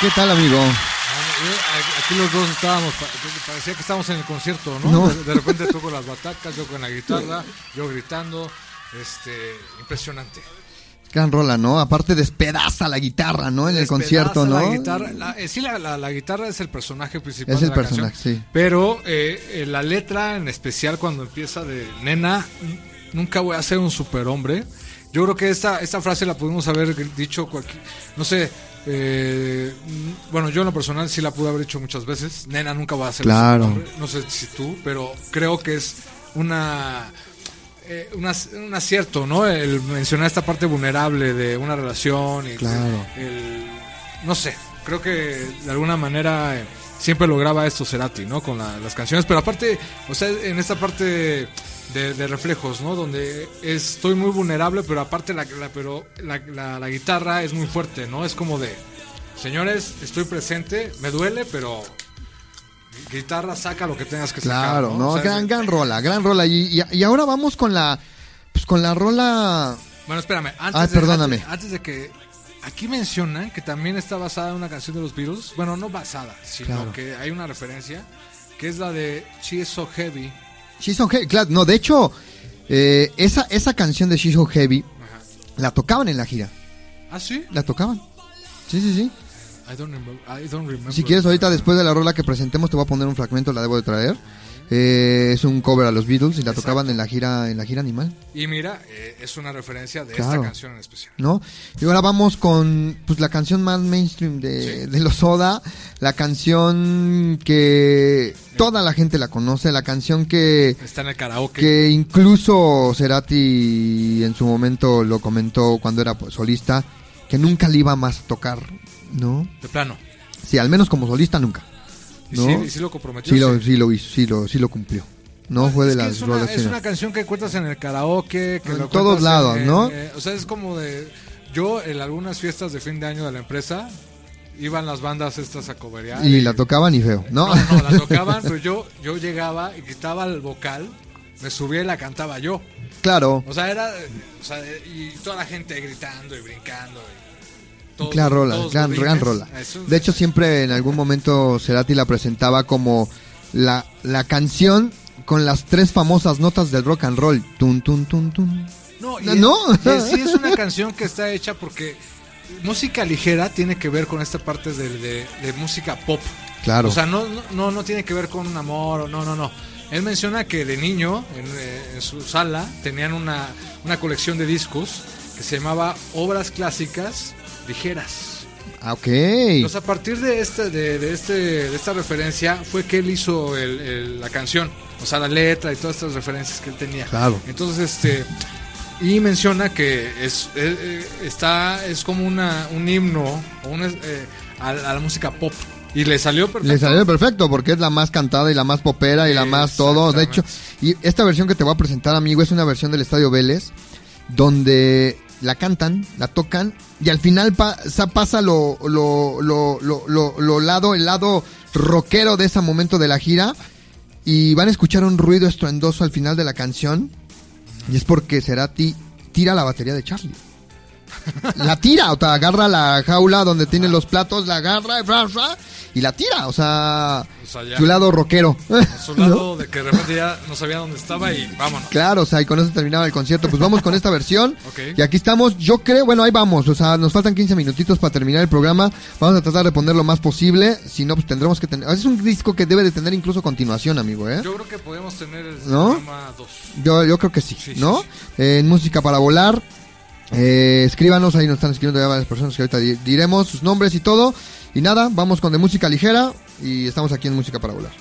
¿Qué tal, amigo? Aquí los dos estábamos, pa- parecía que estábamos en el concierto, ¿no? No. De, de repente tú con las batacas, yo con la guitarra, yo gritando, este, impresionante. Gran rola, ¿no? Aparte despedaza la guitarra, ¿no? En el Despedaza concierto, ¿no? La guitarra, la- eh, sí, la, la- la guitarra es el personaje principal. Es de el la personaje, canción, sí. Pero eh, eh, la letra, en especial cuando empieza de nena, nunca voy a ser un superhombre. Yo creo que esta, esta frase la pudimos haber dicho cualquier, no sé, eh, bueno, yo en lo personal sí la pude haber dicho muchas veces. Nena nunca va a ser Claro. No sé si tú, pero creo que es una eh, un ac- un acierto, ¿no? El mencionar esta parte vulnerable de una relación y Claro. el- no sé, creo que de alguna manera eh, siempre lograba esto Cerati, ¿no? Con la- las canciones, pero aparte, o sea, en esta parte de, de reflejos, ¿no? Donde estoy muy vulnerable, pero aparte la, la- pero la, la- la guitarra es muy fuerte, ¿no? Es como de, señores, estoy presente, me duele, pero guitarra saca lo que tengas que sacar. Claro, ¿no? O sea, gran, gran rola, gran rola. Y, y, y ahora vamos con la, pues con la rola... Bueno, espérame. Antes Ah, de, perdóname. Antes, antes de que. Aquí mencionan que también está basada en una canción de los Beatles. Bueno, no basada, sino Claro. que hay una referencia. Que es la de She is so heavy. She's so Heavy, claro, no, de hecho, eh, esa, esa canción de She's so Heavy la tocaban en la gira. ¿Ah, sí? La tocaban. Sí, sí, sí. I don't remember. I don't remember. Si quieres, ahorita después de la rola que presentemos, te voy a poner un fragmento, la debo de traer. Eh, es un cover a los Beatles y la tocaban en la gira en la gira Animal, Y mira, eh, es una referencia de Claro. esta canción en especial. ¿no? Y ahora vamos con pues la canción más mainstream de, de los Soda, la canción que toda la gente la conoce, la canción que Está en el karaoke. que incluso Cerati en su momento lo comentó cuando era pues, solista, que nunca le iba más a tocar, ¿no? De plano. Sí, al menos como solista nunca. Y ¿no? sí- y sí lo comprometió, Sí lo, sí. lo hizo, sí lo, sí lo cumplió. No fue de Es que las es, una, es canción que cuentas en el karaoke. Que En lo todos lados, ¿no? eh, o sea, es como de. Yo, en algunas fiestas de fin de año de la empresa, iban las bandas estas a coberear. Y la tocaban y feo, ¿no? No, no, la tocaban, pero yo, yo llegaba y quitaba el vocal, me subía y la cantaba yo. claro. O sea, era. O sea, y toda la gente gritando y brincando. y todos- Gran rola, todos rola. De hecho, siempre en algún momento Cerati la presentaba como la, la canción con las tres famosas notas del rock and roll. Tun, tun, tun, tun. No, y ¿No? es- sí es una canción que está hecha porque música ligera tiene que ver con esta parte de, de- de música pop. Claro. O sea, no, no- no, tiene que ver con un amor, o no, no, no. Él menciona que de niño, en, eh, en su sala, tenían una, una colección de discos que se llamaba Obras Clásicas Ligeras. Ah, ok. Entonces, a partir de este, de, de este, de esta referencia, fue que él hizo el- el- la canción. O sea, la letra y todas estas referencias que él tenía. Claro. Entonces, este. Y menciona que es, eh, eh, está, es como una, un himno una, eh, a, a la música pop. Y le salió perfecto. Le salió perfecto porque es la más cantada y la más popera y la más todo. De hecho, y esta versión que te voy a presentar, amigo, es una versión del Estadio Vélez donde la cantan, la tocan y al final pa- sa- pasa lo, lo, lo- lo lado, el lado rockero de ese momento de la gira y van a escuchar un ruido estruendoso al final de la canción y es porque Cerati tira la batería de Charlie. la tira, o sea, agarra la jaula donde tiene los platos, la agarra ra, ra, y la tira, o sea, O sea, ya- su lado rockero. Su lado de que de repente ya no sabía dónde estaba y vámonos. Claro, o sea, y con eso terminaba el concierto. Pues vamos con esta versión. Y aquí estamos, yo creo, bueno, ahí vamos. O sea, nos faltan 15 minutitos para terminar el programa. Vamos a tratar de poner lo más posible. Si no, pues tendremos que tener. Es un disco que debe de tener incluso continuación, amigo, ¿eh? Yo creo que podemos tener el ¿No? programa 2. Yo, yo creo que sí, ¿no? En Música para Volar. Eh, escríbanos, ahí nos están escribiendo ya varias personas que ahorita di- diremos sus nombres y todo. Y nada, vamos con de música ligera. Y estamos aquí en Música para Volar.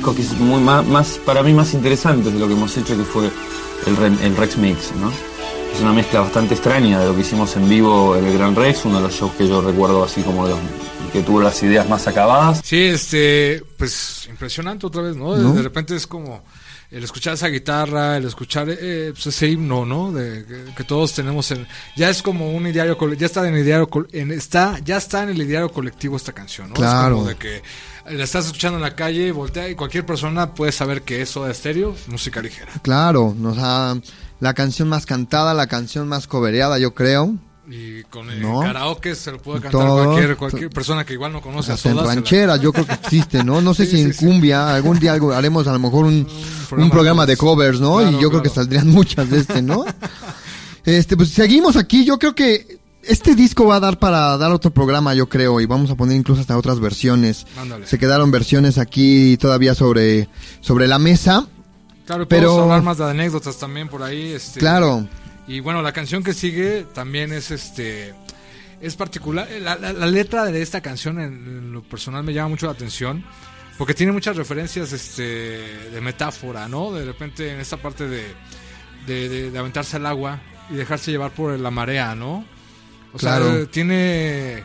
Discos que es muy más, más- para mí más interesantes de lo que hemos hecho, que fue el, el Rex Mix, ¿no? Es una mezcla bastante extraña de lo que hicimos en vivo en el Gran Rex, uno de los shows que yo recuerdo así como de los que tuvo las ideas más acabadas. Sí, este, pues impresionante otra vez, ¿No? De repente es como el escuchar esa guitarra, el escuchar eh, pues, ese himno, ¿no? De, que, que todos tenemos en, ya es como un ideario, ya está en el ideario, en, está, ya está en el ideario colectivo esta canción, ¿no? Claro. Es como de que la estás escuchando en la calle, voltea y cualquier persona puede saber que eso de estéreo, música ligera. Claro, o sea, la canción más cantada, la canción más cobereada, yo creo. Y con el ¿No? karaoke se lo puede cantar Todo, cualquier, cualquier persona que igual no conoce a Hasta en Soda, se la- rancheras, yo creo que existe, ¿no? No sé Sí, si en sí, sí. cumbia, algún día algo- haremos a lo mejor un, un programa, programa de covers, ¿no? Claro, y yo creo que saldrían muchas de este, ¿no? este, pues seguimos aquí, yo creo que este disco va a dar para dar otro programa, yo creo, y vamos a poner incluso hasta otras versiones. Ándale. Se quedaron versiones aquí todavía sobre, sobre la mesa. Claro, Pero- hablar más de anécdotas también por ahí. Este, Claro. Y bueno, la canción que sigue también es este. Es particular. La, la- la letra de esta canción, en, en lo personal, me llama mucho la atención. Porque tiene muchas referencias este, de metáfora, ¿no? De repente en esta parte de, de, de- de aventarse al agua y dejarse llevar por la marea, ¿no? O Claro. sea, tiene,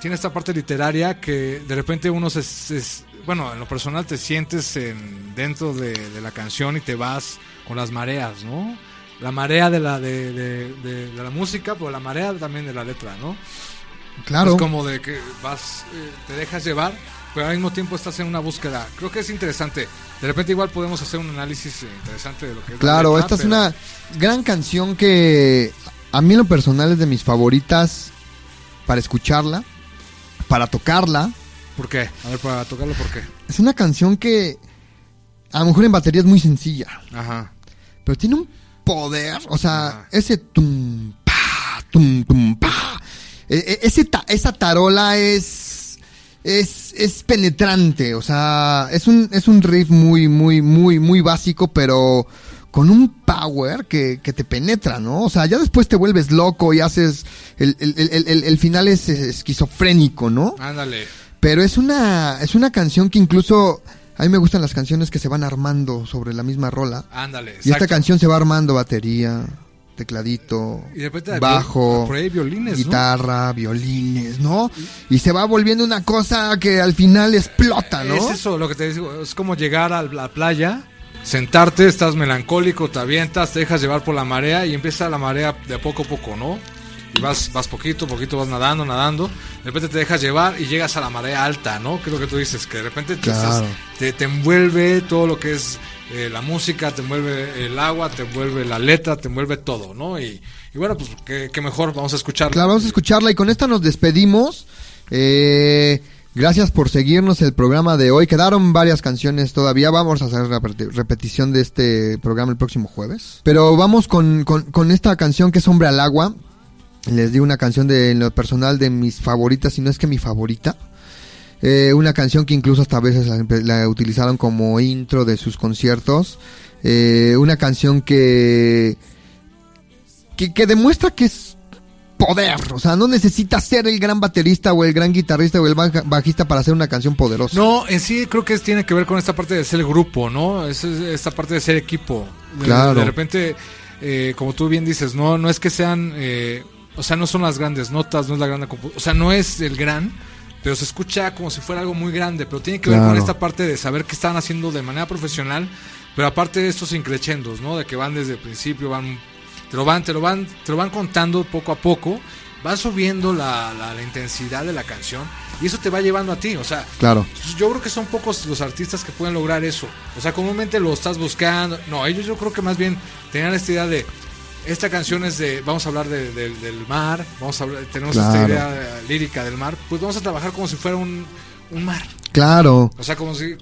tiene esta parte literaria que de repente uno se, se- bueno, en lo personal te sientes en, dentro de, de la canción y te vas con las mareas, ¿no? La marea de la, de, de- de- de la música, pero la marea también de la letra, ¿no? Claro. Es como de que vas, eh, te dejas llevar, pero al mismo tiempo estás en una búsqueda. Creo que es interesante. De repente igual podemos hacer un análisis eh, interesante de lo que es la Claro, letra, esta es pero- una gran canción que a mí en lo personal es de mis favoritas para escucharla, para tocarla. ¿Por qué? A ver, para tocarlo, ¿por qué? Es una canción que a lo mejor en batería es muy sencilla, Ajá. pero tiene un poder, o sea, ese tum pa tum tum pa. e- e- ese ta- esa tarola es es es penetrante, o sea, es un es un riff muy muy muy muy básico, pero con un power que, que te penetra, ¿no? O sea, ya después te vuelves loco y haces el, el, el, el- el final es esquizofrénico, ¿no? Ándale. Pero es una, es una canción que incluso a mí me gustan las canciones que se van armando sobre la misma rola. Ándale. Y esta canción se va armando batería, tecladito, Y de repente hay bajo, violines, ¿no? guitarra, violines, ¿no? Y se va volviendo una cosa que al final explota, ¿no? Es eso, lo que te digo, es como llegar a la playa, sentarte, estás melancólico, te avientas, te dejas llevar por la marea y empieza la marea de poco a poco, ¿no? Y vas, vas poquito, poquito vas nadando, nadando, de repente te dejas llevar y llegas a la marea alta, ¿no? Que es lo que tú dices, que de repente te, estás- te, te envuelve todo lo que es eh, la música, te envuelve el agua, te envuelve la letra, te envuelve todo, ¿no? Y, y bueno, pues qué, qué mejor, vamos a escucharla. Claro, vamos a escucharla y con esta nos despedimos. Eh, gracias por seguirnos el programa de hoy. Quedaron varias canciones todavía. Vamos a hacer repetición de este programa el próximo jueves. Pero vamos con, con- con esta canción que es Hombre al Agua. Les digo una canción de en lo personal de mis favoritas, si no es que mi favorita. Eh, una canción que incluso hasta a veces la, la utilizaron como intro de sus conciertos. Eh, una canción que, que, que demuestra que es poder. O sea, no necesitas ser el gran baterista o el gran guitarrista o el bajista para hacer una canción poderosa. No, en sí creo que es- tiene que ver con esta parte de ser grupo, ¿no? Es, es- esta parte de ser equipo. De, Claro. de repente, eh, como tú bien dices, no, no es que sean, eh, o sea, no son las grandes notas, no es la gran, o sea, no es el gran, pero se escucha como si fuera algo muy grande, pero tiene que ver con esta parte de saber que están haciendo de manera profesional, pero aparte de estos increchendos, ¿no? De que van desde el principio, van, te lo van, te lo van, te lo van contando poco a poco, van subiendo la, la- la intensidad de la canción y eso te va llevando a ti, o sea, Claro. yo creo que son pocos los artistas que pueden lograr eso. O sea, comúnmente lo estás buscando. No, ellos yo creo que más bien tenían esta idea de. Esta canción es de. Vamos a hablar de- de- del mar. Vamos a hablar, tenemos esta idea eh, lírica del mar. Pues vamos a trabajar como si fuera un, un mar. Claro. O sea, como si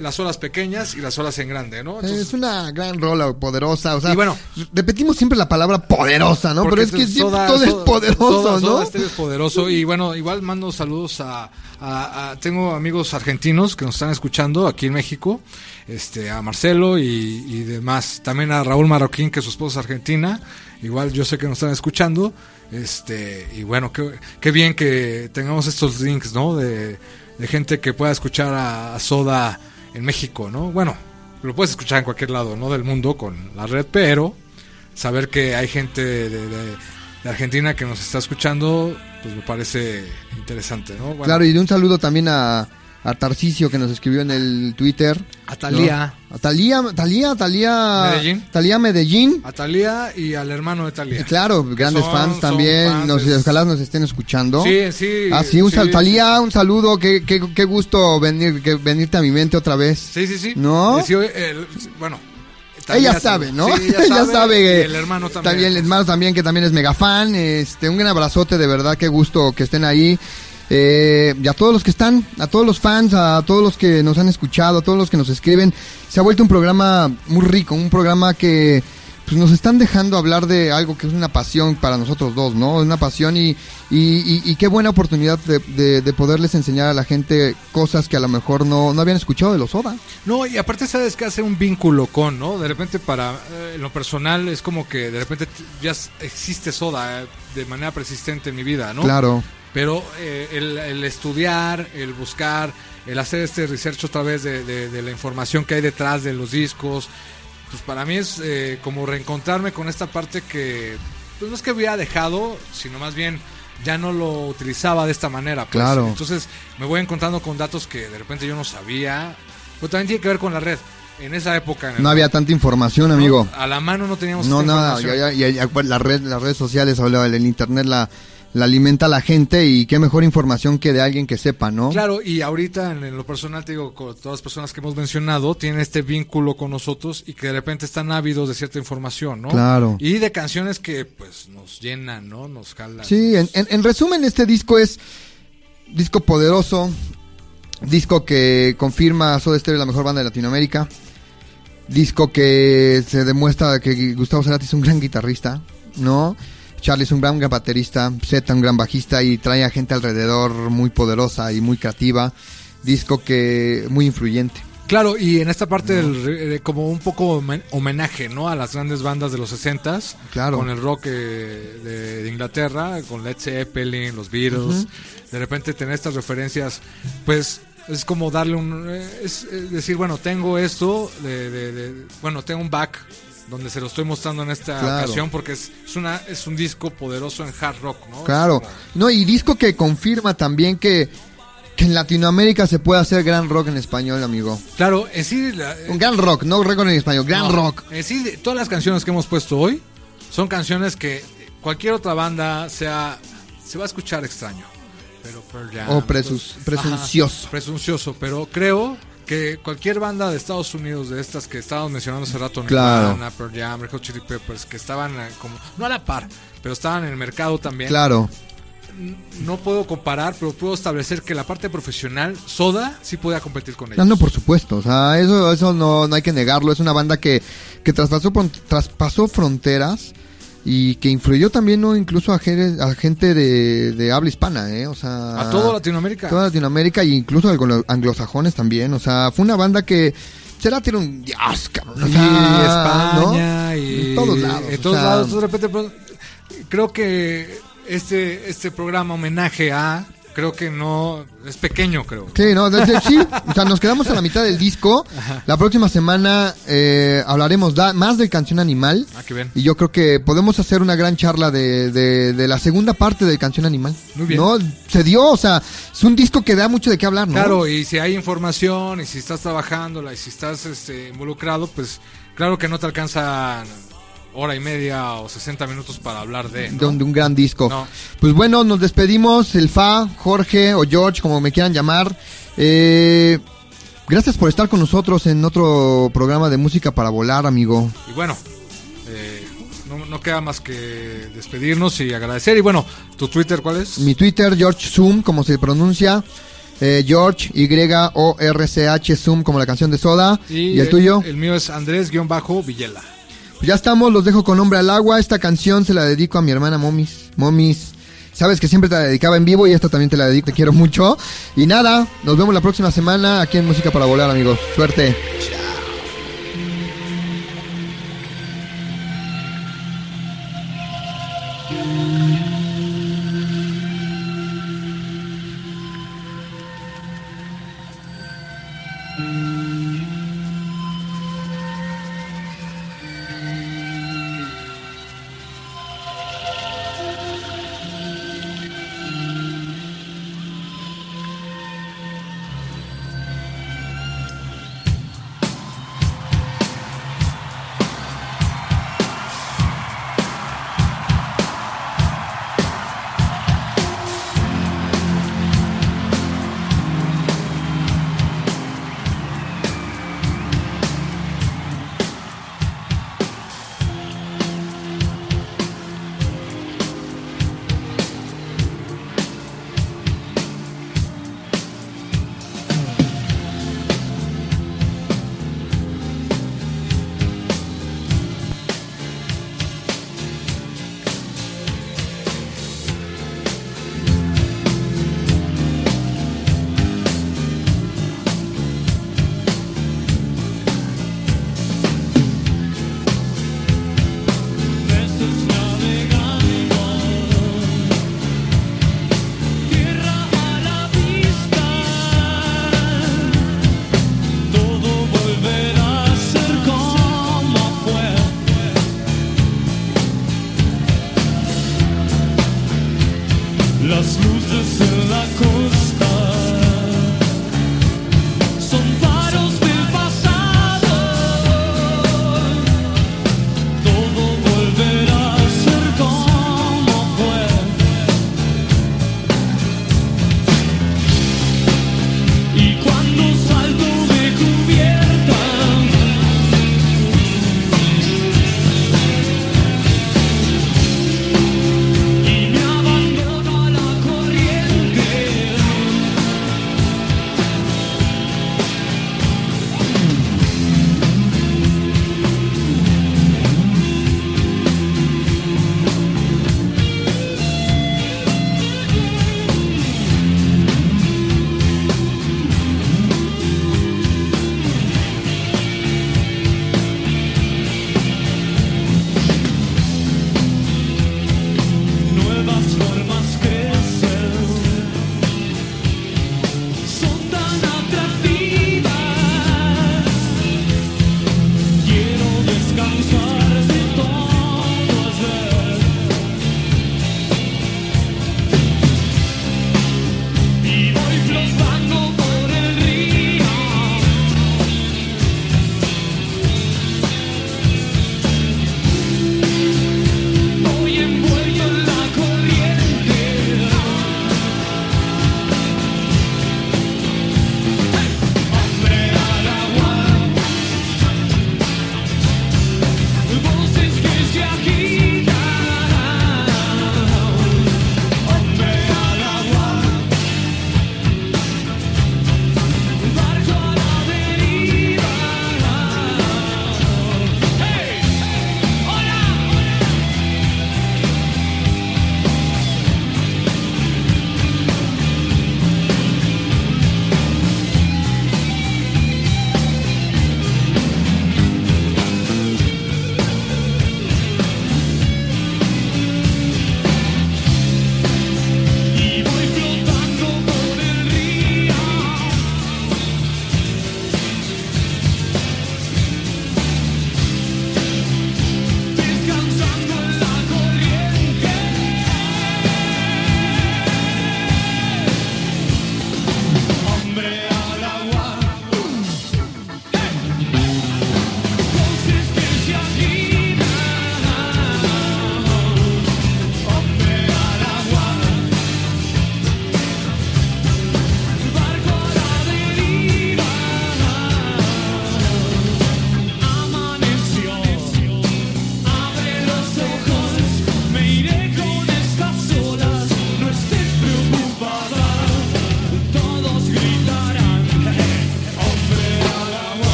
las olas pequeñas y las olas en grande, ¿no? es una gran rola poderosa, o sea, Y bueno. repetimos siempre la palabra poderosa, ¿no? Porque Pero es que siempre todo es poderoso, ¿no? Soda Stereo es poderoso. Y bueno, igual mando saludos a, a- a- Tengo amigos argentinos que nos están escuchando aquí en México. Este, a Marcelo y, y demás. También a Raúl Marroquín, que su esposa es argentina. Igual yo sé que nos están escuchando. Este, y bueno, qué, qué bien que tengamos estos links, ¿no? De, de gente que pueda escuchar a, Soda en México, ¿no? Bueno, lo puedes escuchar en cualquier lado, ¿no? Del mundo con la red, pero saber que hay gente de, Argentina que nos está escuchando, pues me parece interesante, ¿no? Claro, y un saludo también a, a Tarcisio que nos escribió en el Twitter. A Thalía. ¿no? A Talía, Talía, Talía. Medellín. Talía Medellín. A Talía y al hermano de Talía. Claro, grandes Son- fans son también. fans, nos, es- ojalá nos estén escuchando. Sí, sí. Ah, sí, un sí, sal- sí. Talía, un saludo. Qué, qué, qué gusto venir, que venirte a mi mente otra vez. Sí, sí, sí. ¿No? Y sí, el- bueno. Talía Ella sabe, ¿no? Sí, ella, sabe, que el hermano también. el hermano también que también es mega fan. Este, un gran abrazote, de verdad, qué gusto que estén ahí. Eh, y a todos los que están, a todos los fans, a todos los que nos han escuchado, a todos los que nos escriben, se ha vuelto un programa muy rico, un programa que pues nos están dejando hablar de algo que es una pasión para nosotros dos, ¿no? Una pasión y, y, y- y qué buena oportunidad de, de- de poderles enseñar a la gente cosas que a lo mejor no, no habían escuchado de los Soda. No, y aparte sabes que hace un vínculo con, ¿no? De repente para eh, lo personal es como que de repente ya existe soda eh, de manera persistente en mi vida, ¿no? Claro. Pero eh, el, el estudiar, el buscar, el hacer este research otra vez de, de- de la información que hay detrás de los discos, pues para mí es eh, como reencontrarme con esta parte que, pues no es que hubiera dejado, sino más bien ya no lo utilizaba de esta manera. pues. Claro. Entonces me voy encontrando con datos que de repente yo no sabía. Pero también tiene que ver con la red. En esa época... en No había tanta información, amigo. A la mano no teníamos No, nada, ya, ya- ya- la red, las redes sociales, hablaba, el internet la, la alimenta a la gente y qué mejor información que de alguien que sepa, ¿no? Claro, y ahorita en, lo personal te digo, con todas las personas que hemos mencionado, tienen este vínculo con nosotros y que de repente están ávidos de cierta información, ¿no? Claro. Y de canciones que pues nos llenan, ¿no? Nos jalan. Sí, en, en- en resumen, este disco es disco poderoso, disco que confirma a Soda Stereo la mejor banda de Latinoamérica, disco que se demuestra que Gustavo Cerati es un gran guitarrista, ¿no? Charlie es un gran, baterista, Zeta un gran bajista y trae a gente alrededor muy poderosa y muy creativa, disco que muy influyente. Claro, y en esta parte del de como un poco homen- homenaje, ¿no? A las grandes bandas de los 60s. Claro. Con el rock eh, de, de Inglaterra, con Led Zeppelin, los Beatles. De repente tener estas referencias, pues es como darle un... eh, Es, eh, decir, bueno, tengo esto, de- bueno, tengo un back donde se lo estoy mostrando en esta Claro. ocasión porque es, es, una, es un disco poderoso en hard rock, ¿no? Claro, no, y disco que confirma también que, que en Latinoamérica se puede hacer gran rock en español, amigo. Claro, en sí... la- Un gran rock, no rock en español, gran No, rock. En sí, de- todas las canciones que hemos puesto hoy son canciones que cualquier otra banda sea se va a escuchar extraño. Pero O presus- pues, presuncioso. ajá, presuncioso, pero creo que cualquier banda de Estados Unidos de estas que estábamos mencionando hace rato, Claro. Nirvana, Pearl Jam, Red Hot Chili Peppers, que estaban eh, como no a la par, pero estaban en el mercado también. Claro. No puedo comparar, pero puedo establecer que la parte profesional, Soda, sí podía competir con ellos. No, no, por supuesto, o sea, eso, eso no, no hay que negarlo, es una banda que, que traspasó, traspasó fronteras y que influyó también, ¿no? Incluso a, gente- a gente de, de habla hispana, ¿eh? O sea... A todo Latinoamérica. Toda Latinoamérica e incluso anglo- anglosajones también, o sea, fue una banda que... Será tiene un dios, cabrón. o España ¿no? y En todos lados. En o todos sea, lados, de repente pues, creo que este este programa homenaje a creo que no es pequeño, creo. Sí, no, desde- sí, o sea, nos quedamos a la mitad del disco. La próxima semana eh, hablaremos da- más del Canción Animal. Ah, qué bien. Y yo creo que podemos hacer una gran charla de, de, de la segunda parte de Canción Animal. Muy bien. ¿No? Se dio, o sea, es un disco que da mucho de qué hablar, ¿no? Claro, y si hay información y si estás trabajándola y si estás este, involucrado, pues claro que no te alcanza hora y media o 60 minutos para hablar de. ¿no? De, un, gran disco. No. Pues bueno, nos despedimos, el Fa, Jorge o George, como me quieran llamar. Eh, gracias por estar con nosotros en otro programa de música para volar, amigo. Y bueno, eh, no, no queda más que despedirnos y agradecer. Y bueno, ¿tu Twitter cuál es? Mi Twitter, George Zoom, como se pronuncia. Eh, George, Y-O-R-C-H, Zoom, como la canción de Soda. ¿Y, el tuyo? El mío es Andrés-Villela. Pues ya estamos, los dejo con Hombre al Agua. Esta canción se la dedico a mi hermana Momis. Momis, sabes que siempre te la dedicaba en vivo y esta también te la dedico, te quiero mucho. Y nada, nos vemos la próxima semana aquí en Música para Volar, amigos. Suerte. las luces en la costa.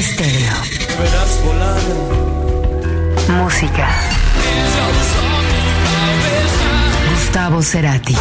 Estéreo. Verás volando. Música. Gustavo Cerati.